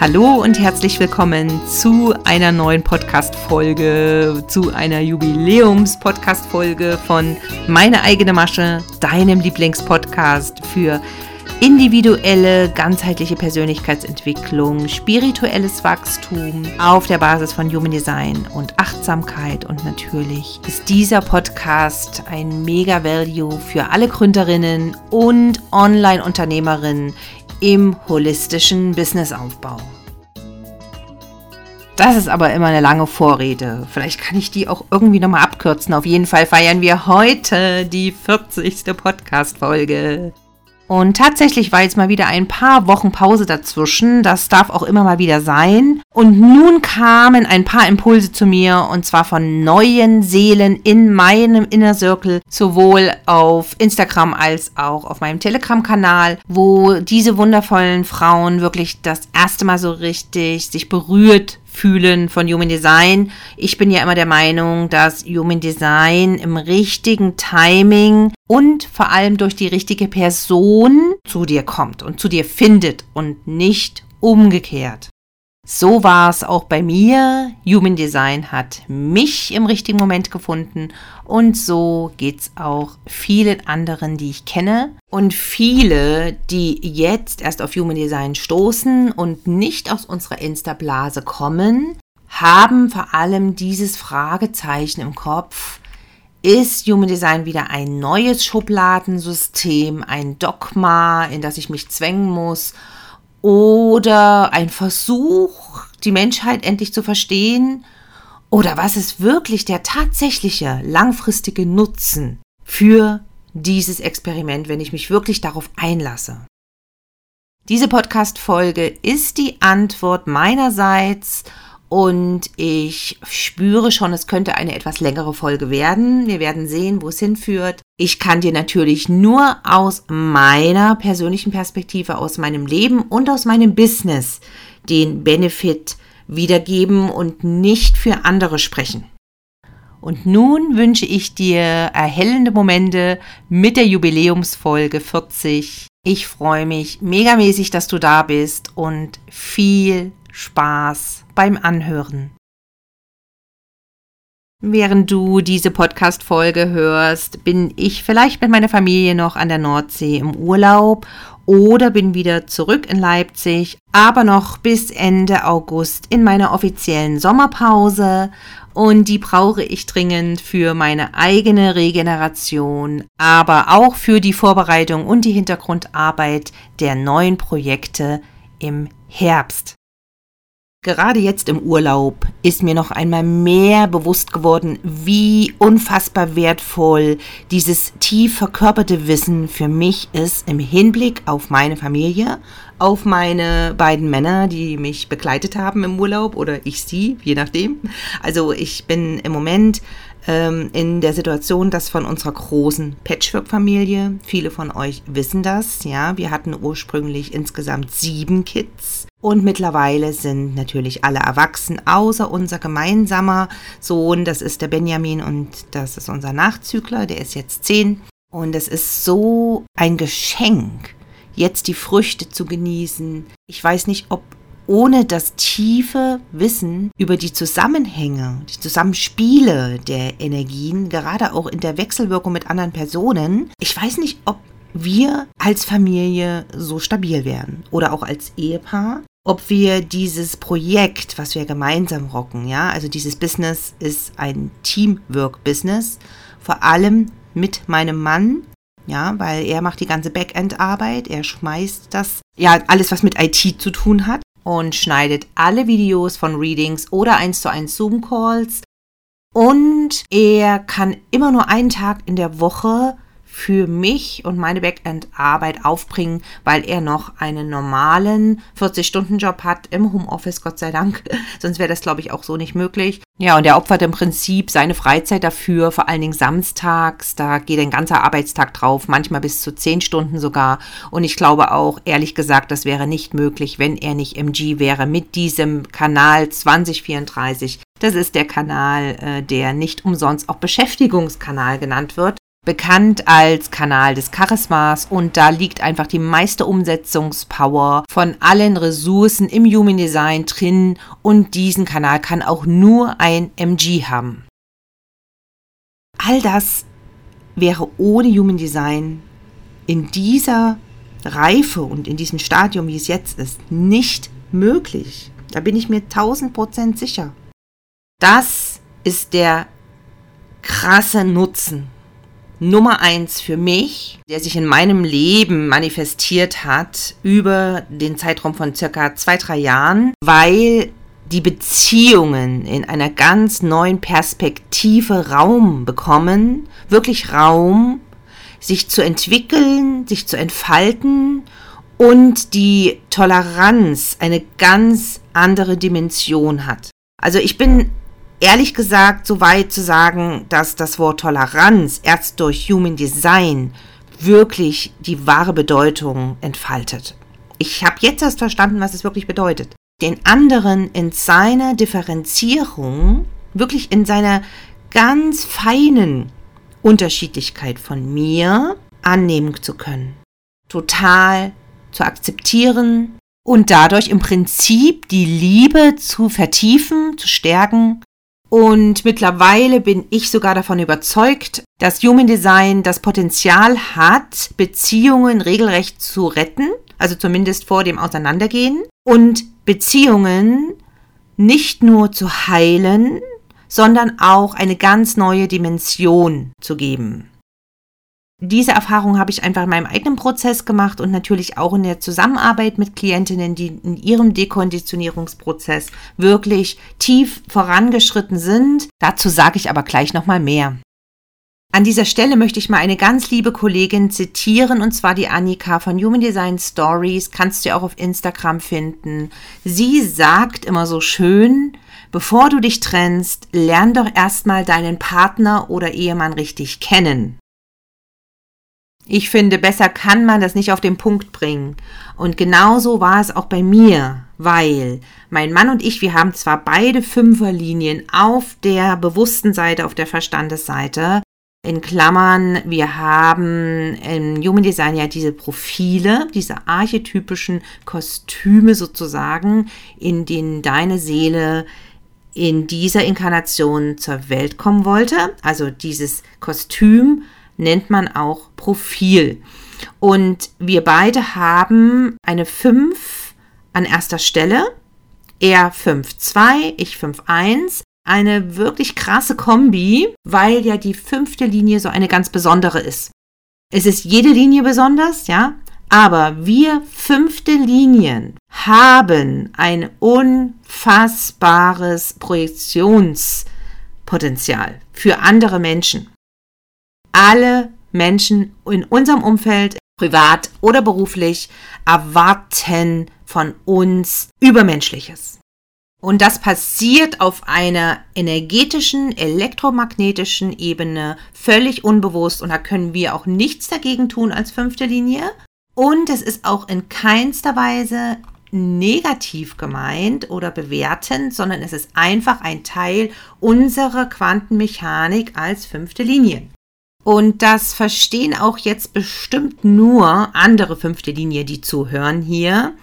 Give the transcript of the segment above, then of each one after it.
Hallo und herzlich willkommen zu einer neuen Podcast-Folge, zu einer Jubiläums-Podcast-Folge von Meine eigene Masche, deinem Lieblingspodcast für individuelle, ganzheitliche Persönlichkeitsentwicklung, spirituelles Wachstum auf der Basis von Human Design und Achtsamkeit. Und natürlich ist dieser Podcast ein Mega-Value für alle Gründerinnen und Online-Unternehmerinnen im holistischen Businessaufbau. Das ist aber immer eine lange Vorrede. Vielleicht kann ich die auch irgendwie nochmal abkürzen. Auf jeden Fall feiern wir heute die 40. Podcast-Folge. Und tatsächlich war jetzt mal wieder ein paar Wochen Pause dazwischen. Das darf auch immer mal wieder sein. Und nun kamen ein paar Impulse zu mir und zwar von neuen Seelen in meinem Inner Circle, sowohl auf Instagram als auch auf meinem Telegram-Kanal, wo diese wundervollen Frauen wirklich das erste Mal so richtig sich berührt fühlen von Human Design. Ich bin ja immer der Meinung, dass Human Design im richtigen Timing und vor allem durch die richtige Person zu dir kommt und zu dir findet und nicht umgekehrt. So war es auch bei mir. Human Design hat mich im richtigen Moment gefunden und so geht es auch vielen anderen, die ich kenne. Und viele, die jetzt erst auf Human Design stoßen und nicht aus unserer Insta-Blase kommen, haben vor allem dieses Fragezeichen im Kopf. Ist Human Design wieder ein neues Schubladensystem, ein Dogma, in das ich mich zwängen muss? Oder ein Versuch, die Menschheit endlich zu verstehen? Oder was ist wirklich der tatsächliche langfristige Nutzen für dieses Experiment, wenn ich mich wirklich darauf einlasse? Diese Podcast-Folge ist die Antwort meinerseits und ich spüre schon, es könnte eine etwas längere Folge werden. Wir werden sehen, wo es hinführt. Ich kann dir natürlich nur aus meiner persönlichen Perspektive, aus meinem Leben und aus meinem Business den Benefit wiedergeben und nicht für andere sprechen. Und nun wünsche ich dir erhellende Momente mit der Jubiläumsfolge 40. Ich freue mich megamäßig, dass du da bist und viel Spaß beim Anhören. Während du diese Podcast-Folge hörst, bin ich vielleicht mit meiner Familie noch an der Nordsee im Urlaub oder bin wieder zurück in Leipzig, aber noch bis Ende August in meiner offiziellen Sommerpause und die brauche ich dringend für meine eigene Regeneration, aber auch für die Vorbereitung und die Hintergrundarbeit der neuen Projekte im Herbst. Gerade jetzt im Urlaub ist mir noch einmal mehr bewusst geworden, wie unfassbar wertvoll dieses tief verkörperte Wissen für mich ist im Hinblick auf meine Familie, auf meine beiden Männer, die mich begleitet haben im Urlaub oder ich sie, je nachdem. Also ich bin im Moment ähm, in der Situation, dass von unserer großen Patchwork-Familie, viele von euch wissen das, ja, wir hatten ursprünglich insgesamt sieben Kids. Und mittlerweile sind natürlich alle erwachsen, außer unser gemeinsamer Sohn, das ist der Benjamin und das ist unser Nachzügler, der ist jetzt zehn. Und es ist so ein Geschenk, jetzt die Früchte zu genießen. Ich weiß nicht, ob ohne das tiefe Wissen über die Zusammenhänge, die Zusammenspiele der Energien, gerade auch in der Wechselwirkung mit anderen Personen, ich weiß nicht, ob wir als Familie so stabil werden oder auch als Ehepaar, ob wir dieses Projekt, was wir gemeinsam rocken, ja, also dieses Business ist ein Teamwork-Business, vor allem mit meinem Mann, ja, weil er macht die ganze Backend-Arbeit, er schmeißt das, ja, alles, was mit IT zu tun hat und schneidet alle Videos von Readings oder 1 zu 1 Zoom-Calls. Und er kann immer nur einen Tag in der Woche für mich und meine Backend-Arbeit aufbringen, weil er noch einen normalen 40-Stunden-Job hat im Homeoffice, Gott sei Dank. Sonst wäre das, glaube ich, auch so nicht möglich. Ja, und er opfert im Prinzip seine Freizeit dafür, vor allen Dingen samstags. Da geht ein ganzer Arbeitstag drauf, manchmal bis zu 10 Stunden sogar. Und ich glaube auch, ehrlich gesagt, das wäre nicht möglich, wenn er nicht MG wäre mit diesem Kanal 2034. Das ist der Kanal, äh, der nicht umsonst auch Beschäftigungskanal genannt wird bekannt als Kanal des Charismas und da liegt einfach die meiste Umsetzungspower von allen Ressourcen im Human Design drin und diesen Kanal kann auch nur ein MG haben. All das wäre ohne Human Design in dieser Reife und in diesem Stadium, wie es jetzt ist, nicht möglich. Da bin ich mir 1000 Prozent sicher. Das ist der krasse Nutzen Nummer eins für mich, der sich in meinem Leben manifestiert hat über den Zeitraum von circa zwei, drei Jahren, weil die Beziehungen in einer ganz neuen Perspektive Raum bekommen, wirklich Raum, sich zu entwickeln, sich zu entfalten und die Toleranz eine ganz andere Dimension hat. Also ich bin ehrlich gesagt so weit zu sagen, dass das Wort Toleranz erst durch Human Design wirklich die wahre Bedeutung entfaltet. Ich habe jetzt erst verstanden, was es wirklich bedeutet. Den anderen in seiner Differenzierung, wirklich in seiner ganz feinen Unterschiedlichkeit von mir annehmen zu können. Total zu akzeptieren und dadurch im Prinzip die Liebe zu vertiefen, zu stärken und mittlerweile bin ich sogar davon überzeugt, dass Human Design das Potenzial hat, Beziehungen regelrecht zu retten, also zumindest vor dem Auseinandergehen, und Beziehungen nicht nur zu heilen, sondern auch eine ganz neue Dimension zu geben diese Erfahrung habe ich einfach in meinem eigenen Prozess gemacht und natürlich auch in der Zusammenarbeit mit Klientinnen, die in ihrem Dekonditionierungsprozess wirklich tief vorangeschritten sind. Dazu sage ich aber gleich nochmal mehr. An dieser Stelle möchte ich mal eine ganz liebe Kollegin zitieren, und zwar die Annika von Human Design Stories, kannst du auch auf Instagram finden. Sie sagt immer so schön, bevor du dich trennst, lern doch erstmal deinen Partner oder Ehemann richtig kennen. Ich finde, besser kann man das nicht auf den Punkt bringen. Und genauso war es auch bei mir, weil mein Mann und ich, wir haben zwar beide Fünferlinien auf der bewussten Seite, auf der Verstandesseite. In Klammern, wir haben im Human Design ja diese Profile, diese archetypischen Kostüme sozusagen, in denen deine Seele in dieser Inkarnation zur Welt kommen wollte. Also dieses Kostüm nennt man auch Profil. Und wir beide haben eine 5 an erster Stelle. Er 5-2, ich 5-1. Eine wirklich krasse Kombi, weil ja die fünfte Linie so eine ganz besondere ist. Es ist jede Linie besonders, ja, aber wir fünfte Linien haben ein unfassbares Projektionspotenzial für andere Menschen alle Menschen in unserem Umfeld, privat oder beruflich, erwarten von uns Übermenschliches. Und das passiert auf einer energetischen, elektromagnetischen Ebene völlig unbewusst und da können wir auch nichts dagegen tun als fünfte Linie. Und es ist auch in keinster Weise negativ gemeint oder bewertend, sondern es ist einfach ein Teil unserer Quantenmechanik als fünfte Linie. Und das verstehen auch jetzt bestimmt nur andere fünfte Linie, die zuhören hier.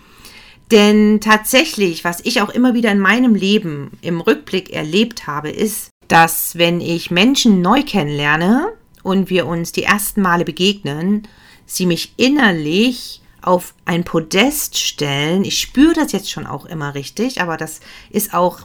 Denn tatsächlich, was ich auch immer wieder in meinem Leben im Rückblick erlebt habe, ist, dass wenn ich Menschen neu kennenlerne und wir uns die ersten Male begegnen, sie mich innerlich auf ein Podest stellen. Ich spüre das jetzt schon auch immer richtig, aber das ist auch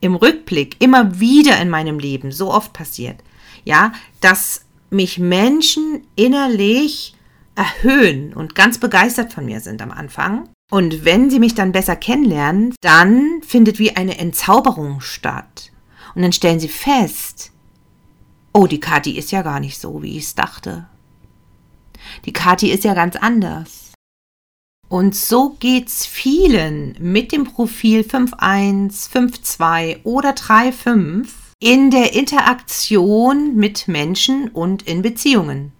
im Rückblick immer wieder in meinem Leben so oft passiert. Ja, dass mich Menschen innerlich erhöhen und ganz begeistert von mir sind am Anfang. Und wenn sie mich dann besser kennenlernen, dann findet wie eine Entzauberung statt. Und dann stellen sie fest, oh, die Kathi ist ja gar nicht so, wie ich es dachte. Die Kathi ist ja ganz anders. Und so geht's vielen mit dem Profil 5.1, 5.2 oder 3.5 in der Interaktion mit Menschen und in Beziehungen.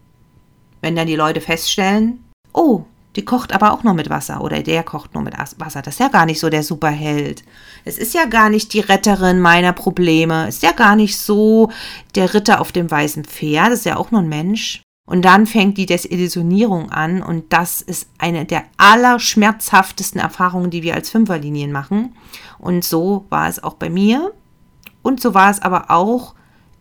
Wenn dann die Leute feststellen, oh, die kocht aber auch nur mit Wasser oder der kocht nur mit Wasser. Das ist ja gar nicht so der Superheld. Es ist ja gar nicht die Retterin meiner Probleme. Ist ja gar nicht so der Ritter auf dem weißen Pferd. Das ist ja auch nur ein Mensch. Und dann fängt die Desillusionierung an und das ist eine der allerschmerzhaftesten Erfahrungen, die wir als Fünferlinien machen. Und so war es auch bei mir und so war es aber auch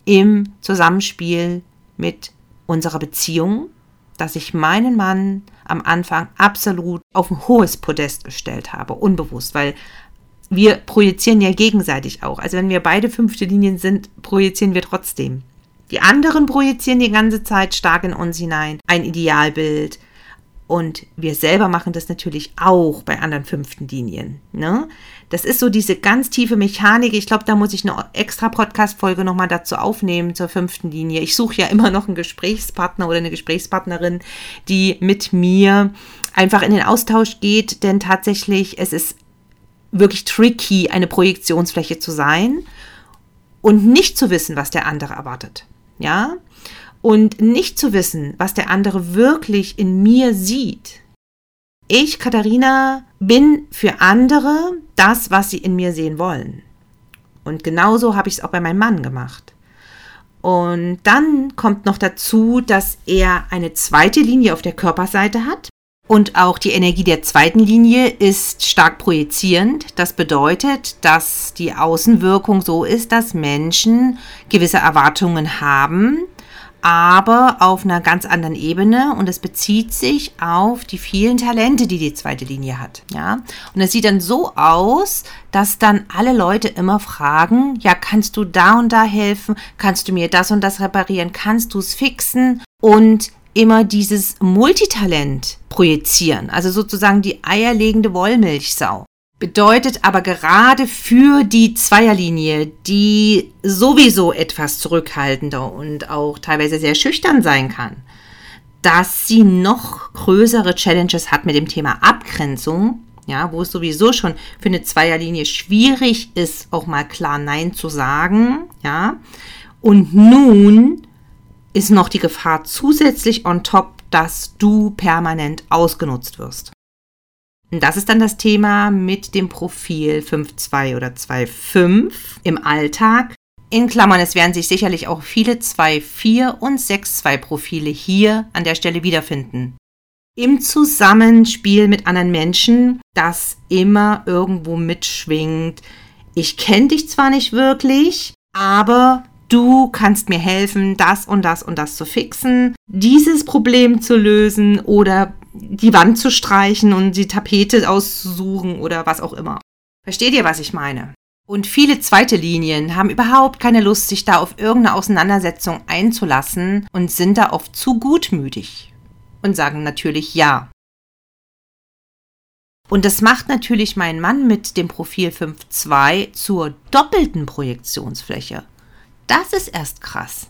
im Zusammenspiel mit unserer Beziehung, dass ich meinen Mann am Anfang absolut auf ein hohes Podest gestellt habe, unbewusst, weil wir projizieren ja gegenseitig auch. Also wenn wir beide fünfte Linien sind, projizieren wir trotzdem. Die anderen projizieren die ganze Zeit stark in uns hinein ein Idealbild. Und wir selber machen das natürlich auch bei anderen fünften Linien. Ne? Das ist so diese ganz tiefe Mechanik. Ich glaube, da muss ich eine extra Podcast-Folge nochmal dazu aufnehmen zur fünften Linie. Ich suche ja immer noch einen Gesprächspartner oder eine Gesprächspartnerin, die mit mir einfach in den Austausch geht, denn tatsächlich, es ist wirklich tricky, eine Projektionsfläche zu sein und nicht zu wissen, was der andere erwartet ja, und nicht zu wissen, was der andere wirklich in mir sieht. Ich, Katharina, bin für andere das, was sie in mir sehen wollen. Und genauso habe ich es auch bei meinem Mann gemacht. Und dann kommt noch dazu, dass er eine zweite Linie auf der Körperseite hat. Und auch die Energie der zweiten Linie ist stark projizierend. Das bedeutet, dass die Außenwirkung so ist, dass Menschen gewisse Erwartungen haben, aber auf einer ganz anderen Ebene und es bezieht sich auf die vielen Talente, die die zweite Linie hat. Ja, und es sieht dann so aus, dass dann alle Leute immer fragen: Ja, kannst du da und da helfen? Kannst du mir das und das reparieren? Kannst du es fixen? Und immer dieses Multitalent projizieren, also sozusagen die eierlegende Wollmilchsau. Bedeutet aber gerade für die Zweierlinie, die sowieso etwas zurückhaltender und auch teilweise sehr schüchtern sein kann, dass sie noch größere Challenges hat mit dem Thema Abgrenzung, ja, wo es sowieso schon für eine Zweierlinie schwierig ist, auch mal klar Nein zu sagen, ja. Und nun ist noch die Gefahr zusätzlich on top, dass du permanent ausgenutzt wirst. Das ist dann das Thema mit dem Profil 5.2 oder 2.5 im Alltag. In Klammern, es werden sich sicherlich auch viele 2.4 und 6.2 Profile hier an der Stelle wiederfinden. Im Zusammenspiel mit anderen Menschen, das immer irgendwo mitschwingt. Ich kenne dich zwar nicht wirklich, aber du kannst mir helfen, das und das und das zu fixen, dieses Problem zu lösen oder die Wand zu streichen und die Tapete auszusuchen oder was auch immer. Versteht ihr, was ich meine? Und viele zweite Linien haben überhaupt keine Lust, sich da auf irgendeine Auseinandersetzung einzulassen und sind da oft zu gutmütig und sagen natürlich ja. Und das macht natürlich mein Mann mit dem Profil 5.2 zur doppelten Projektionsfläche. Das ist erst krass.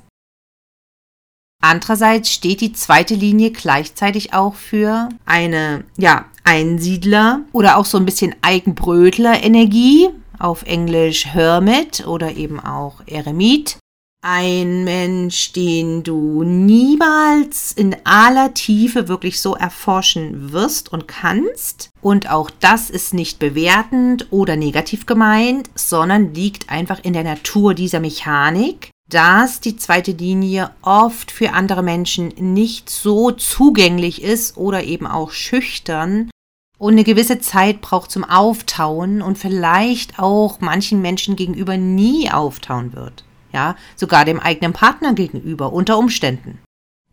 Andererseits steht die zweite Linie gleichzeitig auch für eine, ja, Einsiedler oder auch so ein bisschen Eigenbrötler-Energie, auf Englisch Hermit oder eben auch Eremit. Ein Mensch, den du niemals in aller Tiefe wirklich so erforschen wirst und kannst. Und auch das ist nicht bewertend oder negativ gemeint, sondern liegt einfach in der Natur dieser Mechanik, dass die zweite Linie oft für andere Menschen nicht so zugänglich ist oder eben auch schüchtern und eine gewisse Zeit braucht zum Auftauen und vielleicht auch manchen Menschen gegenüber nie auftauen wird ja, sogar dem eigenen Partner gegenüber unter Umständen,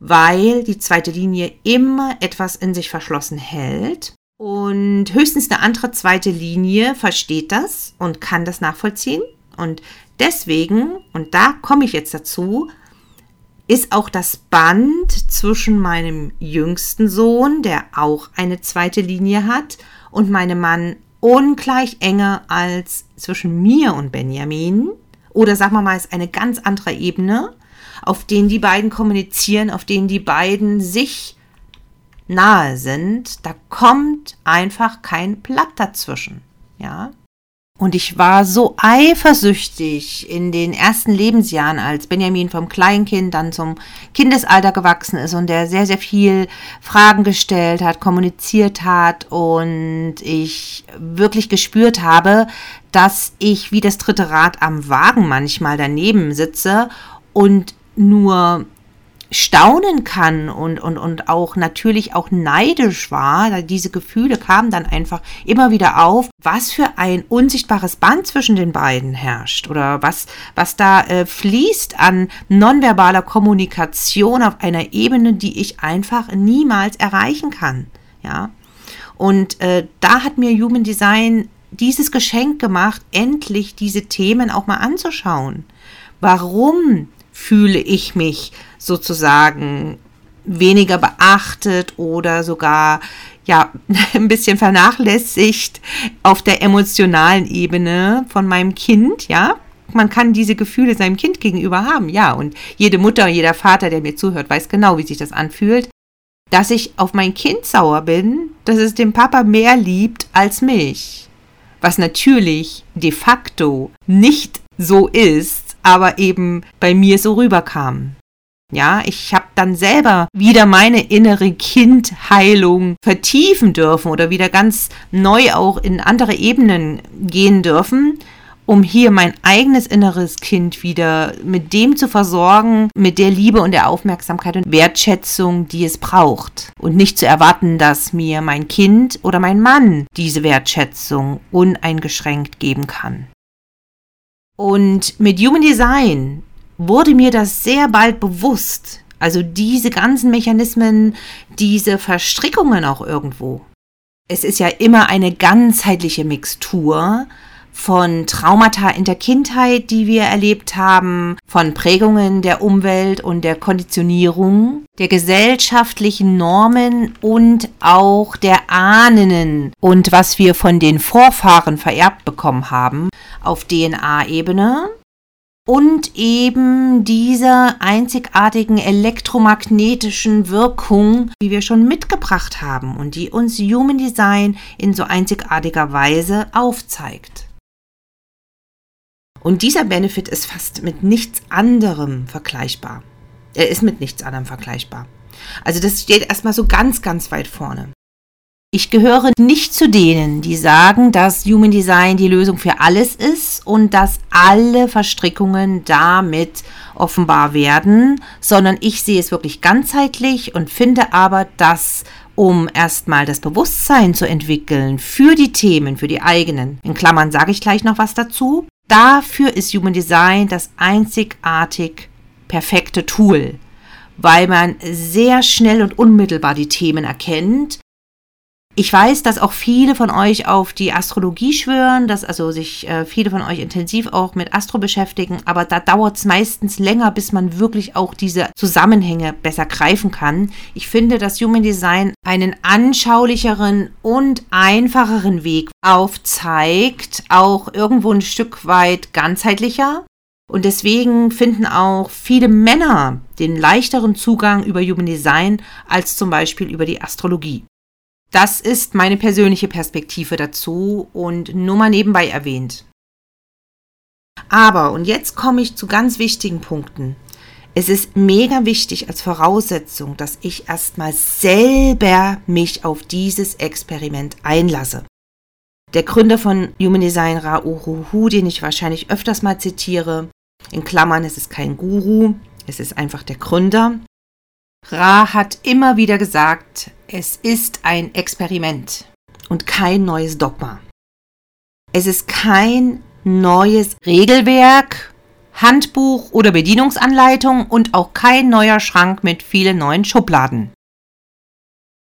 weil die zweite Linie immer etwas in sich verschlossen hält und höchstens eine andere zweite Linie versteht das und kann das nachvollziehen und deswegen, und da komme ich jetzt dazu, ist auch das Band zwischen meinem jüngsten Sohn, der auch eine zweite Linie hat, und meinem Mann ungleich enger als zwischen mir und Benjamin, oder sagen wir mal, ist eine ganz andere Ebene, auf denen die beiden kommunizieren, auf denen die beiden sich nahe sind. Da kommt einfach kein Blatt dazwischen. Ja. Und ich war so eifersüchtig in den ersten Lebensjahren, als Benjamin vom Kleinkind dann zum Kindesalter gewachsen ist und der sehr, sehr viel Fragen gestellt hat, kommuniziert hat und ich wirklich gespürt habe, dass ich wie das dritte Rad am Wagen manchmal daneben sitze und nur staunen kann und, und, und auch natürlich auch neidisch war. Diese Gefühle kamen dann einfach immer wieder auf, was für ein unsichtbares Band zwischen den beiden herrscht oder was, was da äh, fließt an nonverbaler Kommunikation auf einer Ebene, die ich einfach niemals erreichen kann. Ja. Und äh, da hat mir Human Design dieses Geschenk gemacht, endlich diese Themen auch mal anzuschauen. Warum fühle ich mich sozusagen weniger beachtet oder sogar ja ein bisschen vernachlässigt auf der emotionalen Ebene von meinem Kind, ja? Man kann diese Gefühle seinem Kind gegenüber haben, ja. Und jede Mutter, jeder Vater, der mir zuhört, weiß genau, wie sich das anfühlt. Dass ich auf mein Kind sauer bin, dass es den Papa mehr liebt als mich. Was natürlich de facto nicht so ist, aber eben bei mir so rüberkam. Ja, ich habe dann selber wieder meine innere Kindheilung vertiefen dürfen oder wieder ganz neu auch in andere Ebenen gehen dürfen, um hier mein eigenes inneres Kind wieder mit dem zu versorgen, mit der Liebe und der Aufmerksamkeit und Wertschätzung, die es braucht. Und nicht zu erwarten, dass mir mein Kind oder mein Mann diese Wertschätzung uneingeschränkt geben kann. Und mit Human Design wurde mir das sehr bald bewusst. Also diese ganzen Mechanismen, diese Verstrickungen auch irgendwo. Es ist ja immer eine ganzheitliche Mixtur von Traumata in der Kindheit, die wir erlebt haben, von Prägungen der Umwelt und der Konditionierung, der gesellschaftlichen Normen und auch der Ahnen und was wir von den Vorfahren vererbt bekommen haben auf DNA-Ebene und eben dieser einzigartigen elektromagnetischen Wirkung, die wir schon mitgebracht haben und die uns Human Design in so einzigartiger Weise aufzeigt. Und dieser Benefit ist fast mit nichts anderem vergleichbar. Er ist mit nichts anderem vergleichbar. Also das steht erstmal so ganz, ganz weit vorne. Ich gehöre nicht zu denen, die sagen, dass Human Design die Lösung für alles ist und dass alle Verstrickungen damit offenbar werden, sondern ich sehe es wirklich ganzheitlich und finde aber, dass um erstmal das Bewusstsein zu entwickeln für die Themen, für die eigenen, in Klammern sage ich gleich noch was dazu, dafür ist Human Design das einzigartig perfekte Tool, weil man sehr schnell und unmittelbar die Themen erkennt ich weiß, dass auch viele von euch auf die Astrologie schwören, dass also sich äh, viele von euch intensiv auch mit Astro beschäftigen, aber da dauert es meistens länger, bis man wirklich auch diese Zusammenhänge besser greifen kann. Ich finde, dass Human Design einen anschaulicheren und einfacheren Weg aufzeigt, auch irgendwo ein Stück weit ganzheitlicher. Und deswegen finden auch viele Männer den leichteren Zugang über Human Design als zum Beispiel über die Astrologie. Das ist meine persönliche Perspektive dazu und nur mal nebenbei erwähnt. Aber, und jetzt komme ich zu ganz wichtigen Punkten. Es ist mega wichtig als Voraussetzung, dass ich erstmal selber mich auf dieses Experiment einlasse. Der Gründer von Human Design, Ra Uruhu, den ich wahrscheinlich öfters mal zitiere, in Klammern, es ist kein Guru, es ist einfach der Gründer, Ra hat immer wieder gesagt, es ist ein Experiment und kein neues Dogma. Es ist kein neues Regelwerk, Handbuch oder Bedienungsanleitung und auch kein neuer Schrank mit vielen neuen Schubladen.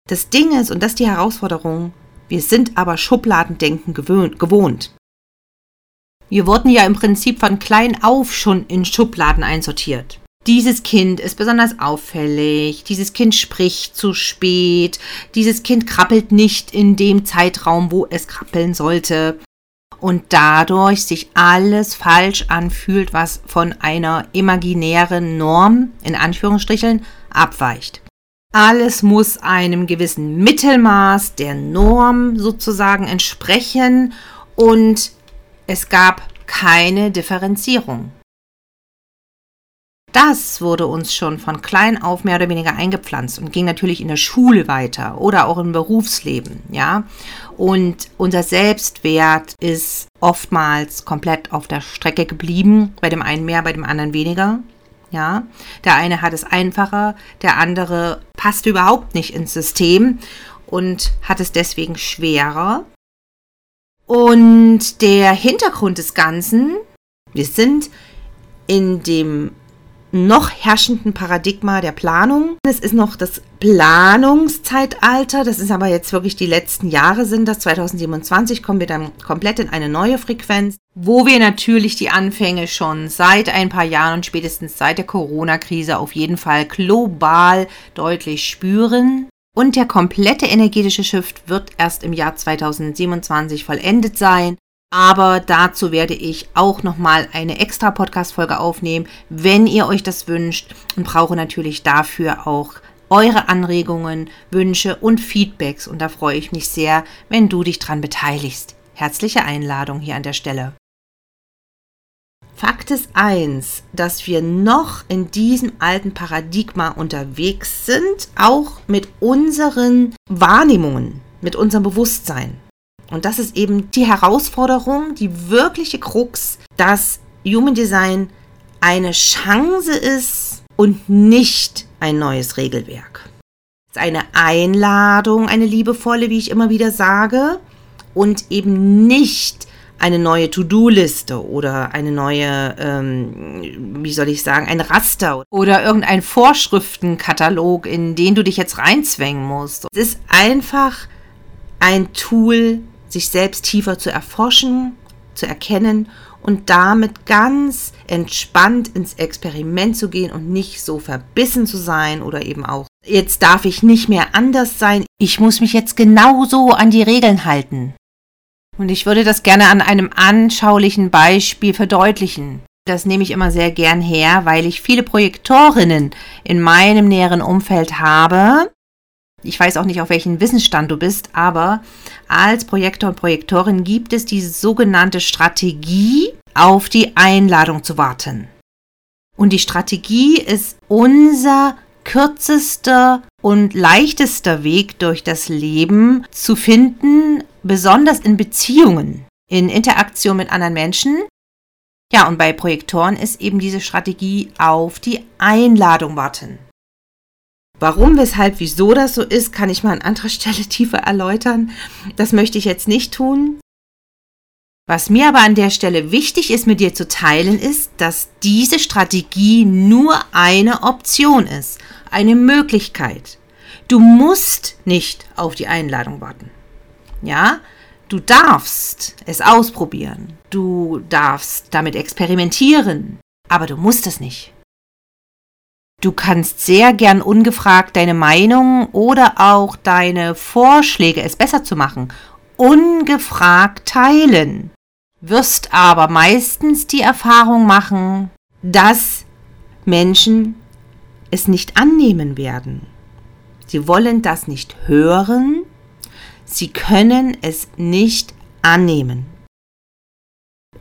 Das Ding ist, und das ist die Herausforderung, wir sind aber Schubladendenken gewohnt. Wir wurden ja im Prinzip von klein auf schon in Schubladen einsortiert dieses Kind ist besonders auffällig, dieses Kind spricht zu spät, dieses Kind krabbelt nicht in dem Zeitraum, wo es krabbeln sollte und dadurch sich alles falsch anfühlt, was von einer imaginären Norm in Anführungsstrichen abweicht. Alles muss einem gewissen Mittelmaß der Norm sozusagen entsprechen und es gab keine Differenzierung. Das wurde uns schon von klein auf mehr oder weniger eingepflanzt und ging natürlich in der Schule weiter oder auch im Berufsleben, ja. Und unser Selbstwert ist oftmals komplett auf der Strecke geblieben, bei dem einen mehr, bei dem anderen weniger. Ja, der eine hat es einfacher, der andere passt überhaupt nicht ins System und hat es deswegen schwerer. Und der Hintergrund des Ganzen, wir sind in dem noch herrschenden Paradigma der Planung. Es ist noch das Planungszeitalter, das ist aber jetzt wirklich die letzten Jahre sind das. 2027 kommen wir dann komplett in eine neue Frequenz, wo wir natürlich die Anfänge schon seit ein paar Jahren und spätestens seit der Corona-Krise auf jeden Fall global deutlich spüren. Und der komplette energetische Shift wird erst im Jahr 2027 vollendet sein. Aber dazu werde ich auch nochmal eine extra Podcast-Folge aufnehmen, wenn ihr euch das wünscht und brauche natürlich dafür auch eure Anregungen, Wünsche und Feedbacks. Und da freue ich mich sehr, wenn du dich dran beteiligst. Herzliche Einladung hier an der Stelle. Fakt ist eins, dass wir noch in diesem alten Paradigma unterwegs sind, auch mit unseren Wahrnehmungen, mit unserem Bewusstsein. Und das ist eben die Herausforderung, die wirkliche Krux, dass Human Design eine Chance ist und nicht ein neues Regelwerk. Es ist eine Einladung, eine liebevolle, wie ich immer wieder sage, und eben nicht eine neue To-Do-Liste oder eine neue, ähm, wie soll ich sagen, ein Raster oder irgendein Vorschriftenkatalog, in den du dich jetzt reinzwängen musst. Es ist einfach ein Tool, sich selbst tiefer zu erforschen, zu erkennen und damit ganz entspannt ins Experiment zu gehen und nicht so verbissen zu sein oder eben auch, jetzt darf ich nicht mehr anders sein, ich muss mich jetzt genauso an die Regeln halten. Und ich würde das gerne an einem anschaulichen Beispiel verdeutlichen. Das nehme ich immer sehr gern her, weil ich viele Projektorinnen in meinem näheren Umfeld habe, ich weiß auch nicht, auf welchem Wissensstand du bist, aber als Projektor und Projektorin gibt es die sogenannte Strategie, auf die Einladung zu warten. Und die Strategie ist unser kürzester und leichtester Weg durch das Leben zu finden, besonders in Beziehungen, in Interaktion mit anderen Menschen. Ja, und bei Projektoren ist eben diese Strategie auf die Einladung warten. Warum, weshalb, wieso das so ist, kann ich mal an anderer Stelle tiefer erläutern. Das möchte ich jetzt nicht tun. Was mir aber an der Stelle wichtig ist, mit dir zu teilen, ist, dass diese Strategie nur eine Option ist, eine Möglichkeit. Du musst nicht auf die Einladung warten. Ja, du darfst es ausprobieren. Du darfst damit experimentieren, aber du musst es nicht. Du kannst sehr gern ungefragt deine Meinung oder auch deine Vorschläge, es besser zu machen, ungefragt teilen. Wirst aber meistens die Erfahrung machen, dass Menschen es nicht annehmen werden. Sie wollen das nicht hören, sie können es nicht annehmen.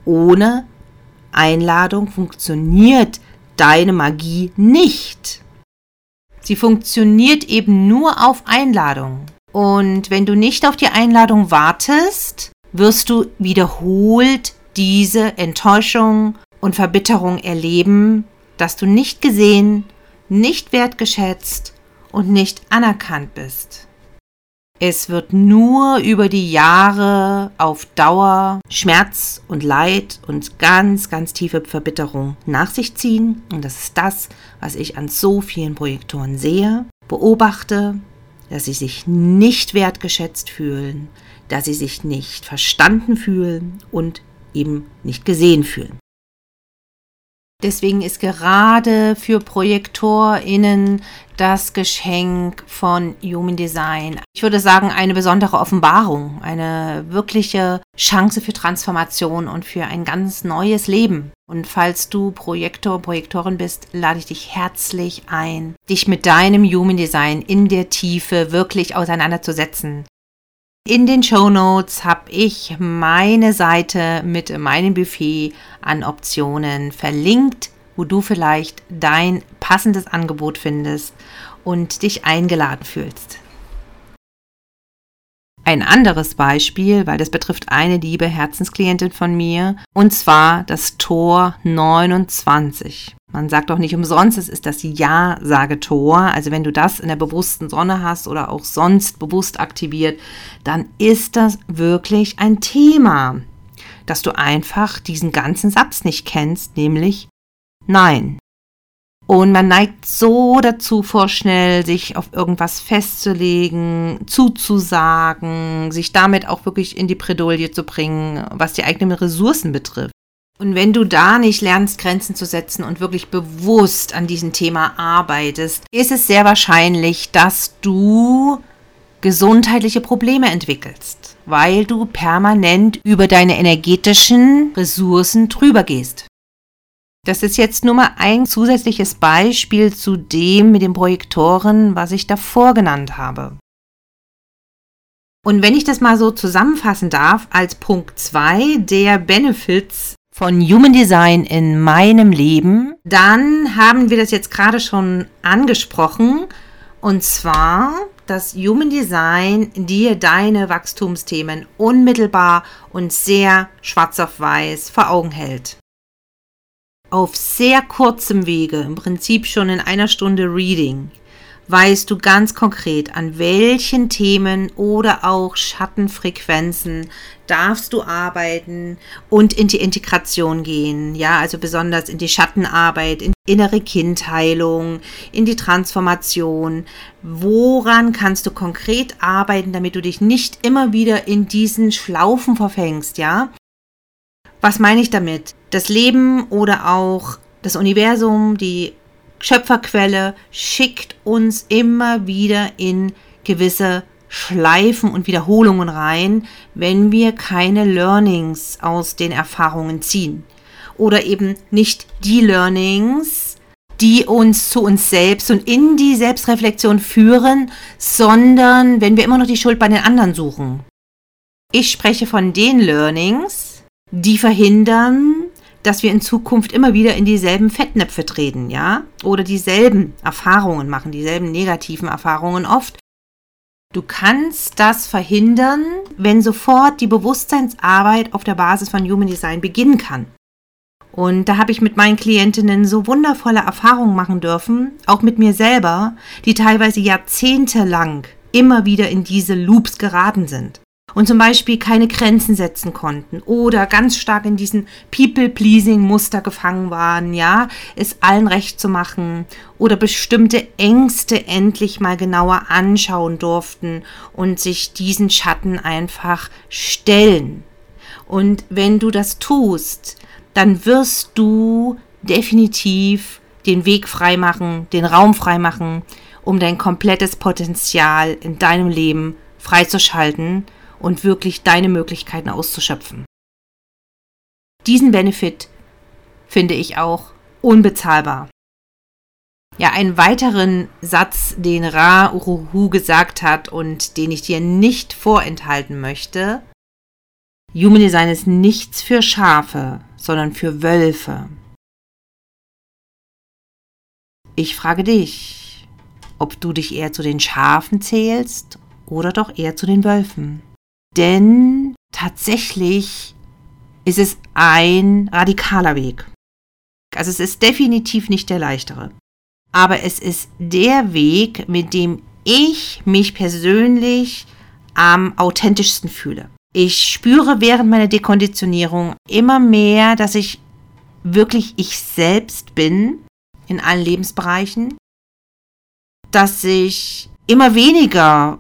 Ohne Einladung funktioniert deine Magie nicht. Sie funktioniert eben nur auf Einladung. Und wenn du nicht auf die Einladung wartest, wirst du wiederholt diese Enttäuschung und Verbitterung erleben, dass du nicht gesehen, nicht wertgeschätzt und nicht anerkannt bist. Es wird nur über die Jahre auf Dauer Schmerz und Leid und ganz, ganz tiefe Verbitterung nach sich ziehen. Und das ist das, was ich an so vielen Projektoren sehe, beobachte, dass sie sich nicht wertgeschätzt fühlen, dass sie sich nicht verstanden fühlen und eben nicht gesehen fühlen. Deswegen ist gerade für ProjektorInnen das Geschenk von Human Design, ich würde sagen, eine besondere Offenbarung, eine wirkliche Chance für Transformation und für ein ganz neues Leben. Und falls du Projektor, Projektorin bist, lade ich dich herzlich ein, dich mit deinem Human Design in der Tiefe wirklich auseinanderzusetzen. In den Show Notes habe ich meine Seite mit meinem Buffet an Optionen verlinkt, wo du vielleicht dein passendes Angebot findest und dich eingeladen fühlst. Ein anderes Beispiel, weil das betrifft eine liebe Herzensklientin von mir, und zwar das Tor 29. Man sagt auch nicht umsonst, es ist das Ja-Sagetor. Also wenn du das in der bewussten Sonne hast oder auch sonst bewusst aktiviert, dann ist das wirklich ein Thema, dass du einfach diesen ganzen Satz nicht kennst, nämlich Nein. Und man neigt so dazu, vorschnell sich auf irgendwas festzulegen, zuzusagen, sich damit auch wirklich in die Bredouille zu bringen, was die eigenen Ressourcen betrifft. Und wenn du da nicht lernst, Grenzen zu setzen und wirklich bewusst an diesem Thema arbeitest, ist es sehr wahrscheinlich, dass du gesundheitliche Probleme entwickelst, weil du permanent über deine energetischen Ressourcen drüber gehst. Das ist jetzt nur mal ein zusätzliches Beispiel zu dem mit den Projektoren, was ich davor genannt habe. Und wenn ich das mal so zusammenfassen darf, als Punkt 2 der Benefits von Human Design in meinem Leben, dann haben wir das jetzt gerade schon angesprochen. Und zwar, dass Human Design dir deine Wachstumsthemen unmittelbar und sehr schwarz auf weiß vor Augen hält. Auf sehr kurzem Wege, im Prinzip schon in einer Stunde Reading, weißt du ganz konkret, an welchen Themen oder auch Schattenfrequenzen darfst du arbeiten und in die Integration gehen. Ja, also besonders in die Schattenarbeit, in innere Kindheilung, in die Transformation. Woran kannst du konkret arbeiten, damit du dich nicht immer wieder in diesen Schlaufen verfängst, ja? Was meine ich damit? Das Leben oder auch das Universum, die Schöpferquelle schickt uns immer wieder in gewisse Schleifen und Wiederholungen rein, wenn wir keine Learnings aus den Erfahrungen ziehen. Oder eben nicht die Learnings, die uns zu uns selbst und in die Selbstreflexion führen, sondern wenn wir immer noch die Schuld bei den anderen suchen. Ich spreche von den Learnings, die verhindern, dass wir in Zukunft immer wieder in dieselben Fettnäpfe treten, ja? Oder dieselben Erfahrungen machen, dieselben negativen Erfahrungen oft. Du kannst das verhindern, wenn sofort die Bewusstseinsarbeit auf der Basis von Human Design beginnen kann. Und da habe ich mit meinen Klientinnen so wundervolle Erfahrungen machen dürfen, auch mit mir selber, die teilweise jahrzehntelang immer wieder in diese Loops geraten sind und zum Beispiel keine Grenzen setzen konnten oder ganz stark in diesen People-Pleasing-Muster gefangen waren, ja, es allen recht zu machen oder bestimmte Ängste endlich mal genauer anschauen durften und sich diesen Schatten einfach stellen. Und wenn du das tust, dann wirst du definitiv den Weg freimachen, den Raum freimachen, um dein komplettes Potenzial in deinem Leben freizuschalten und wirklich deine Möglichkeiten auszuschöpfen. Diesen Benefit finde ich auch unbezahlbar. Ja, einen weiteren Satz, den Ra Uruhu gesagt hat und den ich dir nicht vorenthalten möchte. Human Design ist nichts für Schafe, sondern für Wölfe. Ich frage dich, ob du dich eher zu den Schafen zählst oder doch eher zu den Wölfen. Denn tatsächlich ist es ein radikaler Weg. Also es ist definitiv nicht der leichtere. Aber es ist der Weg, mit dem ich mich persönlich am authentischsten fühle. Ich spüre während meiner Dekonditionierung immer mehr, dass ich wirklich ich selbst bin in allen Lebensbereichen, dass ich immer weniger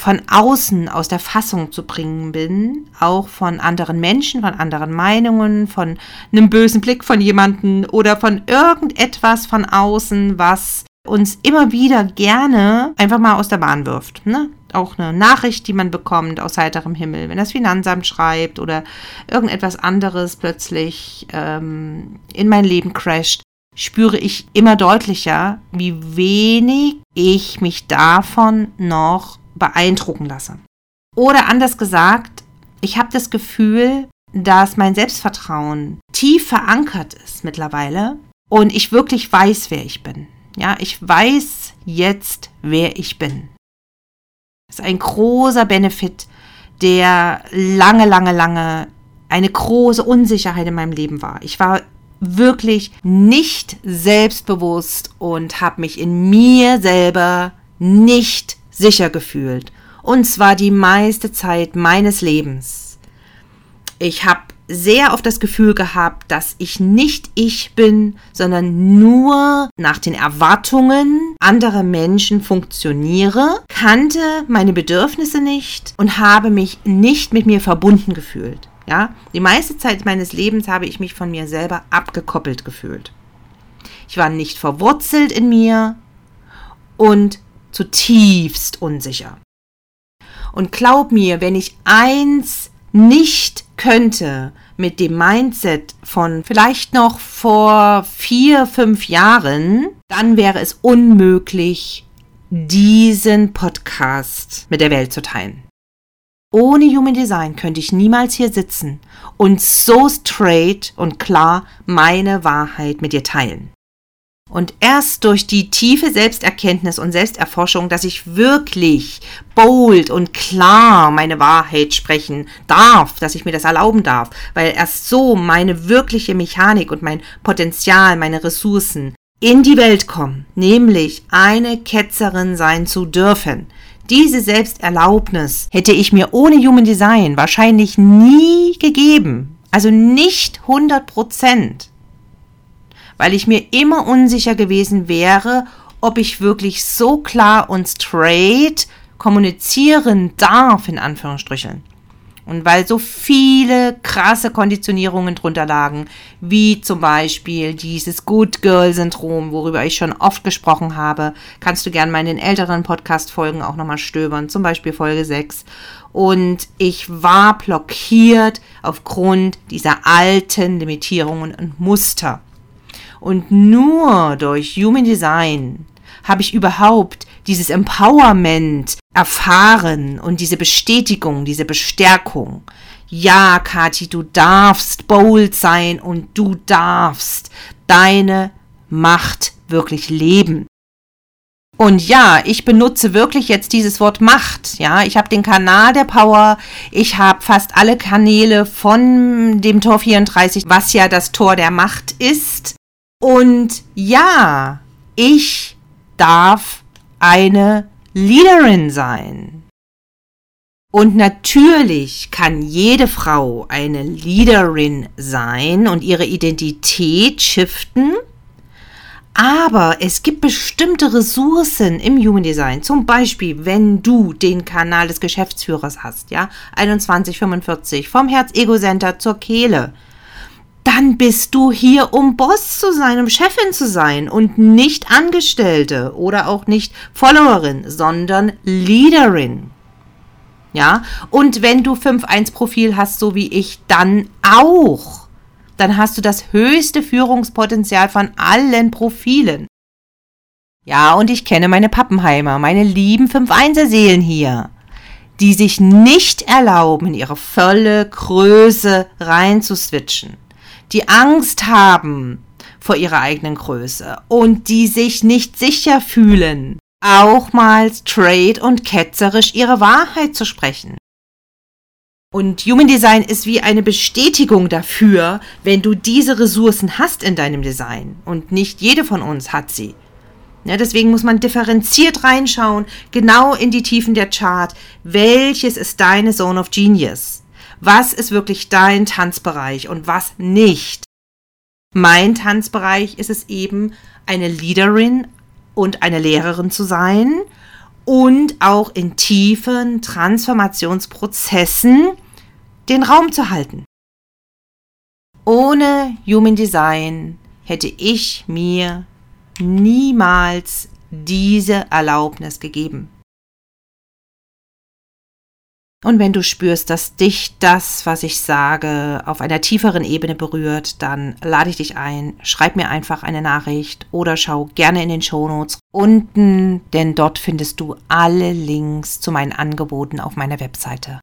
von außen aus der Fassung zu bringen bin, auch von anderen Menschen, von anderen Meinungen, von einem bösen Blick von jemandem oder von irgendetwas von außen, was uns immer wieder gerne einfach mal aus der Bahn wirft. Ne? Auch eine Nachricht, die man bekommt aus heiterem Himmel, wenn das Finanzamt schreibt oder irgendetwas anderes plötzlich ähm, in mein Leben crasht, spüre ich immer deutlicher, wie wenig ich mich davon noch beeindrucken lasse. Oder anders gesagt, ich habe das Gefühl, dass mein Selbstvertrauen tief verankert ist mittlerweile und ich wirklich weiß, wer ich bin. Ja, ich weiß jetzt, wer ich bin. Das ist ein großer Benefit, der lange, lange, lange eine große Unsicherheit in meinem Leben war. Ich war wirklich nicht selbstbewusst und habe mich in mir selber nicht sicher gefühlt. Und zwar die meiste Zeit meines Lebens. Ich habe sehr oft das Gefühl gehabt, dass ich nicht ich bin, sondern nur nach den Erwartungen anderer Menschen funktioniere, kannte meine Bedürfnisse nicht und habe mich nicht mit mir verbunden gefühlt. Ja, die meiste Zeit meines Lebens habe ich mich von mir selber abgekoppelt gefühlt. Ich war nicht verwurzelt in mir und zutiefst unsicher. Und glaub mir, wenn ich eins nicht könnte mit dem Mindset von vielleicht noch vor vier, fünf Jahren, dann wäre es unmöglich, diesen Podcast mit der Welt zu teilen. Ohne Human Design könnte ich niemals hier sitzen und so straight und klar meine Wahrheit mit dir teilen. Und erst durch die tiefe Selbsterkenntnis und Selbsterforschung, dass ich wirklich bold und klar meine Wahrheit sprechen darf, dass ich mir das erlauben darf, weil erst so meine wirkliche Mechanik und mein Potenzial, meine Ressourcen in die Welt kommen, nämlich eine Ketzerin sein zu dürfen. Diese Selbsterlaubnis hätte ich mir ohne Human Design wahrscheinlich nie gegeben. Also nicht 100 Prozent weil ich mir immer unsicher gewesen wäre, ob ich wirklich so klar und straight kommunizieren darf, in Anführungsstrichen. Und weil so viele krasse Konditionierungen drunter lagen, wie zum Beispiel dieses Good Girl Syndrom, worüber ich schon oft gesprochen habe, kannst du gerne mal in den älteren Podcast-Folgen auch nochmal stöbern, zum Beispiel Folge 6. Und ich war blockiert aufgrund dieser alten Limitierungen und Muster. Und nur durch Human Design habe ich überhaupt dieses Empowerment erfahren und diese Bestätigung, diese Bestärkung. Ja, Kathi, du darfst bold sein und du darfst deine Macht wirklich leben. Und ja, ich benutze wirklich jetzt dieses Wort Macht. Ja, ich habe den Kanal der Power. Ich habe fast alle Kanäle von dem Tor 34, was ja das Tor der Macht ist. Und ja, ich darf eine Leaderin sein. Und natürlich kann jede Frau eine Leaderin sein und ihre Identität shiften. Aber es gibt bestimmte Ressourcen im Human Design. Zum Beispiel, wenn du den Kanal des Geschäftsführers hast, ja, 2145, vom Herz-Ego-Center zur Kehle dann bist du hier, um Boss zu sein, um Chefin zu sein und nicht Angestellte oder auch nicht Followerin, sondern Leaderin. Ja, und wenn du 5-1 Profil hast, so wie ich, dann auch. Dann hast du das höchste Führungspotenzial von allen Profilen. Ja, und ich kenne meine Pappenheimer, meine lieben 5-1er Seelen hier, die sich nicht erlauben, in ihre volle Größe reinzuswitchen die Angst haben vor ihrer eigenen Größe und die sich nicht sicher fühlen, auch mal straight und ketzerisch ihre Wahrheit zu sprechen. Und Human Design ist wie eine Bestätigung dafür, wenn du diese Ressourcen hast in deinem Design. Und nicht jede von uns hat sie. Ja, deswegen muss man differenziert reinschauen, genau in die Tiefen der Chart. Welches ist deine Zone of Genius? Was ist wirklich dein Tanzbereich und was nicht. Mein Tanzbereich ist es eben, eine Leaderin und eine Lehrerin zu sein und auch in tiefen Transformationsprozessen den Raum zu halten. Ohne Human Design hätte ich mir niemals diese Erlaubnis gegeben. Und wenn du spürst, dass dich das, was ich sage, auf einer tieferen Ebene berührt, dann lade ich dich ein, schreib mir einfach eine Nachricht oder schau gerne in den Shownotes unten, denn dort findest du alle Links zu meinen Angeboten auf meiner Webseite.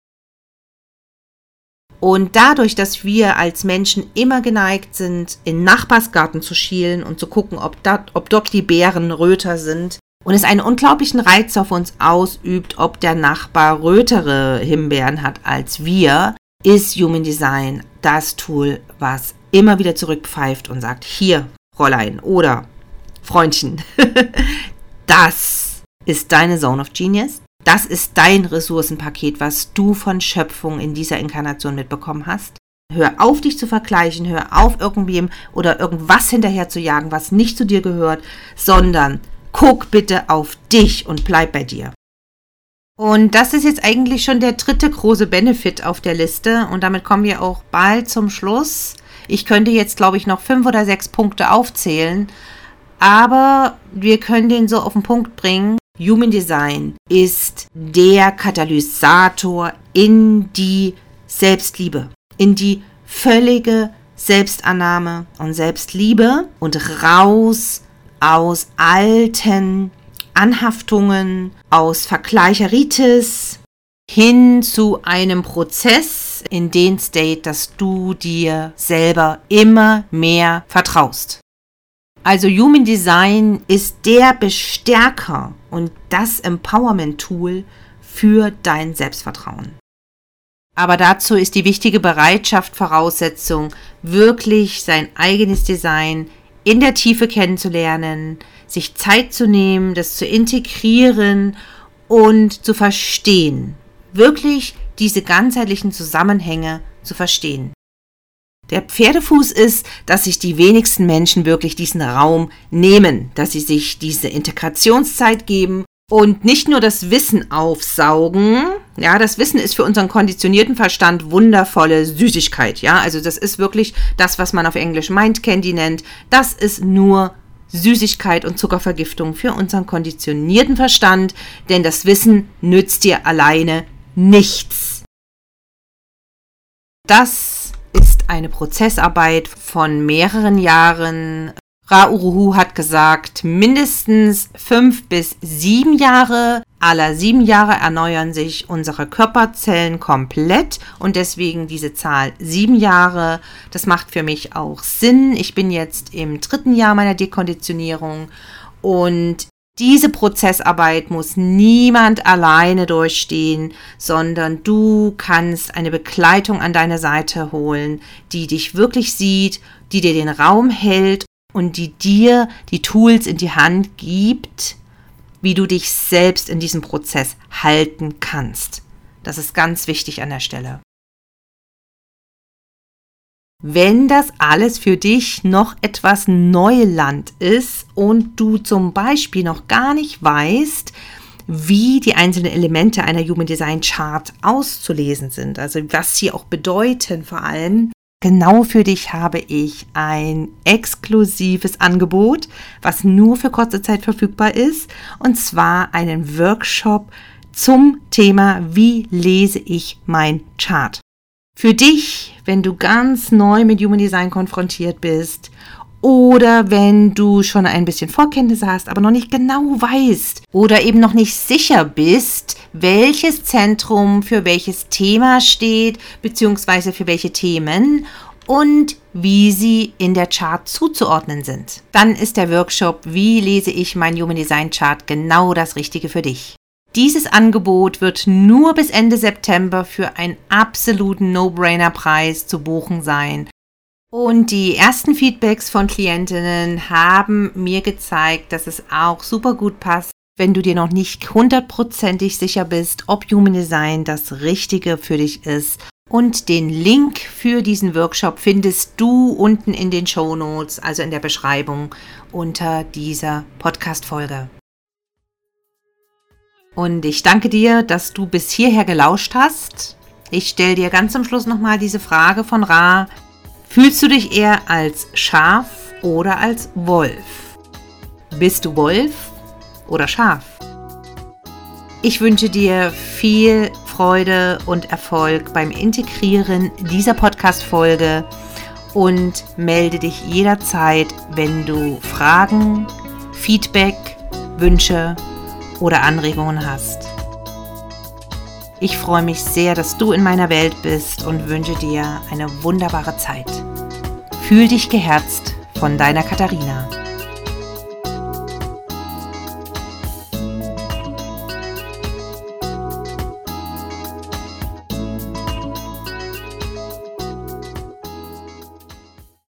Und dadurch, dass wir als Menschen immer geneigt sind, in Nachbarsgarten zu schielen und zu gucken, ob, dat, ob dort die Bären röter sind, und es einen unglaublichen Reiz auf uns ausübt, ob der Nachbar rötere Himbeeren hat als wir, ist Human Design das Tool, was immer wieder zurückpfeift und sagt, hier, Fräulein oder Freundchen, das ist deine Zone of Genius. Das ist dein Ressourcenpaket, was du von Schöpfung in dieser Inkarnation mitbekommen hast. Hör auf, dich zu vergleichen, hör auf, irgendwem oder irgendwas hinterher zu jagen, was nicht zu dir gehört, sondern guck bitte auf dich und bleib bei dir. Und das ist jetzt eigentlich schon der dritte große Benefit auf der Liste und damit kommen wir auch bald zum Schluss. Ich könnte jetzt, glaube ich, noch fünf oder sechs Punkte aufzählen, aber wir können den so auf den Punkt bringen. Human Design ist der Katalysator in die Selbstliebe, in die völlige Selbstannahme und Selbstliebe und raus aus alten Anhaftungen, aus Vergleicheritis hin zu einem Prozess in den State, dass du dir selber immer mehr vertraust. Also Human Design ist der Bestärker und das Empowerment-Tool für dein Selbstvertrauen. Aber dazu ist die wichtige Bereitschaft Voraussetzung, wirklich sein eigenes Design in der Tiefe kennenzulernen, sich Zeit zu nehmen, das zu integrieren und zu verstehen. Wirklich diese ganzheitlichen Zusammenhänge zu verstehen. Der Pferdefuß ist, dass sich die wenigsten Menschen wirklich diesen Raum nehmen, dass sie sich diese Integrationszeit geben und nicht nur das Wissen aufsaugen. Ja, das Wissen ist für unseren konditionierten Verstand wundervolle Süßigkeit. Ja, also das ist wirklich das, was man auf Englisch Mind Candy nennt. Das ist nur Süßigkeit und Zuckervergiftung für unseren konditionierten Verstand, denn das Wissen nützt dir alleine nichts. Das ist eine Prozessarbeit von mehreren Jahren. Ra Uruhu hat gesagt, mindestens fünf bis sieben Jahre. Aller sieben Jahre erneuern sich unsere Körperzellen komplett und deswegen diese Zahl sieben Jahre. Das macht für mich auch Sinn. Ich bin jetzt im dritten Jahr meiner Dekonditionierung und diese Prozessarbeit muss niemand alleine durchstehen, sondern du kannst eine Begleitung an deine Seite holen, die dich wirklich sieht, die dir den Raum hält und die dir die Tools in die Hand gibt, wie du dich selbst in diesem Prozess halten kannst. Das ist ganz wichtig an der Stelle. Wenn das alles für dich noch etwas Neuland ist und du zum Beispiel noch gar nicht weißt, wie die einzelnen Elemente einer Human Design Chart auszulesen sind, also was sie auch bedeuten vor allem, Genau für dich habe ich ein exklusives Angebot, was nur für kurze Zeit verfügbar ist, und zwar einen Workshop zum Thema, wie lese ich mein Chart. Für dich, wenn du ganz neu mit Human Design konfrontiert bist oder wenn du schon ein bisschen Vorkenntnisse hast, aber noch nicht genau weißt oder eben noch nicht sicher bist, welches Zentrum für welches Thema steht, beziehungsweise für welche Themen und wie sie in der Chart zuzuordnen sind. Dann ist der Workshop Wie lese ich mein Human Design Chart genau das Richtige für dich. Dieses Angebot wird nur bis Ende September für einen absoluten No-Brainer-Preis zu buchen sein. Und die ersten Feedbacks von Klientinnen haben mir gezeigt, dass es auch super gut passt, wenn du dir noch nicht hundertprozentig sicher bist, ob Human Design das Richtige für dich ist. Und den Link für diesen Workshop findest du unten in den Show Notes, also in der Beschreibung unter dieser Podcast-Folge. Und ich danke dir, dass du bis hierher gelauscht hast. Ich stelle dir ganz zum Schluss nochmal diese Frage von Ra. Fühlst du dich eher als Schaf oder als Wolf? Bist du Wolf oder Schaf? Ich wünsche dir viel Freude und Erfolg beim Integrieren dieser Podcast-Folge und melde dich jederzeit, wenn du Fragen, Feedback, Wünsche oder Anregungen hast. Ich freue mich sehr, dass du in meiner Welt bist und wünsche dir eine wunderbare Zeit. Fühl dich geherzt von deiner Katharina.